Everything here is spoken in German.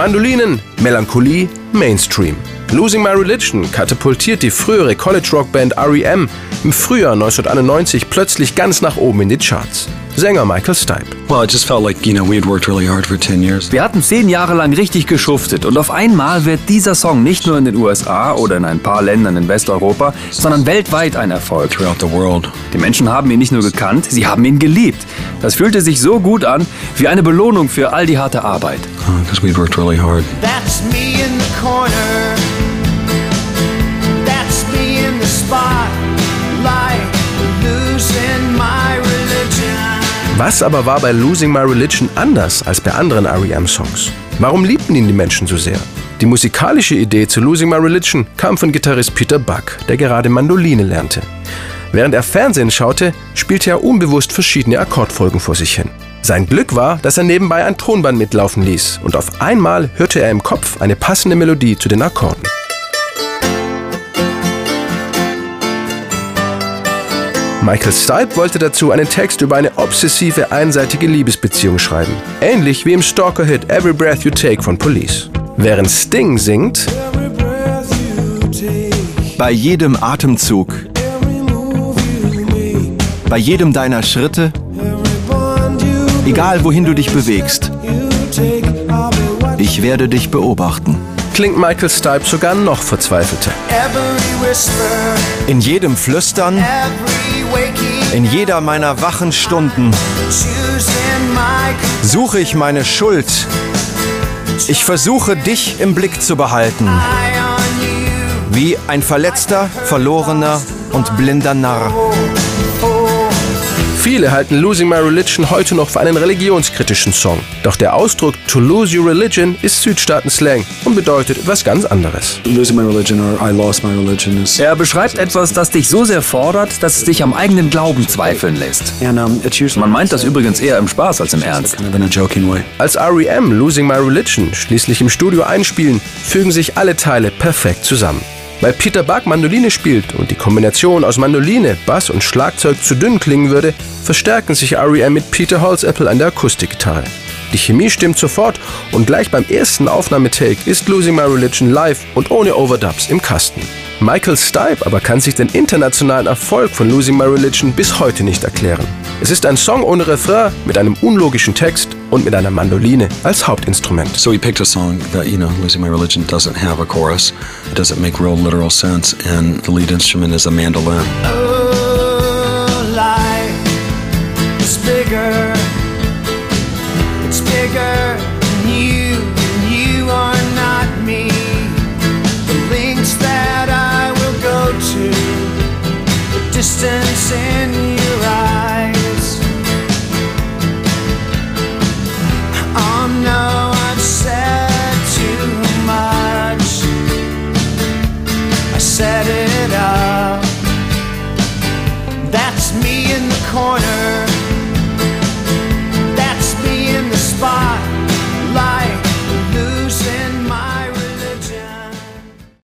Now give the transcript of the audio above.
Mandolinen, Melancholie, Mainstream. Losing My Religion katapultiert die frühere College-Rock-Band REM im Frühjahr 1991 plötzlich ganz nach oben in die Charts. Sänger Michael Stipe. Well, it just felt like, you know, we had worked really hard for 10 years. Wir hatten zehn Jahre lang richtig geschuftet und auf einmal wird dieser Song nicht nur in den USA oder in ein paar Ländern in Westeuropa, sondern weltweit ein Erfolg. Throughout the world. Die Menschen haben ihn nicht nur gekannt, sie haben ihn geliebt. Das fühlte sich so gut an, wie eine Belohnung für all die harte Arbeit. Because we'd worked really hard. That's me in the corner. That's me in the spotlight. Was aber war bei Losing My Religion anders als bei anderen REM-Songs? Warum liebten ihn die Menschen so sehr? Die musikalische Idee zu Losing My Religion kam von Gitarrist Peter Buck, der gerade Mandoline lernte. Während er Fernsehen schaute, spielte er unbewusst verschiedene Akkordfolgen vor sich hin. Sein Glück war, dass er nebenbei ein Tonband mitlaufen ließ und auf einmal hörte er im Kopf eine passende Melodie zu den Akkorden. Michael Stipe wollte dazu einen Text über eine obsessive, einseitige Liebesbeziehung schreiben. Ähnlich wie im Stalker-Hit Every Breath You Take von Police. Während Sting singt, Bei jedem Atemzug, bei jedem deiner Schritte, egal wohin du dich bewegst, ich werde dich beobachten. klingt Michael Stipe sogar noch verzweifelter. In jedem Flüstern. In jeder meiner wachen Stunden suche ich meine Schuld. Ich versuche dich im Blick zu behalten, wie ein verletzter, verlorener und blinder Narr. Viele halten Losing My Religion heute noch für einen religionskritischen Song. Doch der Ausdruck To Lose Your Religion ist Südstaaten-Slang und bedeutet etwas ganz anderes. Losing my religion or I lost my religion is. Er beschreibt etwas, das dich so sehr fordert, dass es dich am eigenen Glauben zweifeln lässt. Man meint das übrigens eher im Spaß als im Ernst. Als REM Losing My Religion schließlich im Studio einspielen, fügen sich alle Teile perfekt zusammen. Weil Peter Buck Mandoline spielt und die Kombination aus Mandoline, Bass und Schlagzeug zu dünn klingen würde, verstärken sich REM mit Peter Holzapple an der Akustikgitarre. Die Chemie stimmt sofort und gleich beim ersten Aufnahmetake ist Losing My Religion live und ohne Overdubs im Kasten. Michael Stipe aber kann sich den internationalen Erfolg von Losing My Religion bis heute nicht erklären. Es ist ein Song ohne Refrain mit einem unlogischen Text und mit einer Mandoline als Hauptinstrument. So we picked a song that, you know, Losing My Religion doesn't have a chorus. It doesn't make real literal sense. And the lead instrument is a mandolin. Oh, life is bigger. It's bigger than you, and you are not me. The links that I will go to, the distance in your eyes. corner.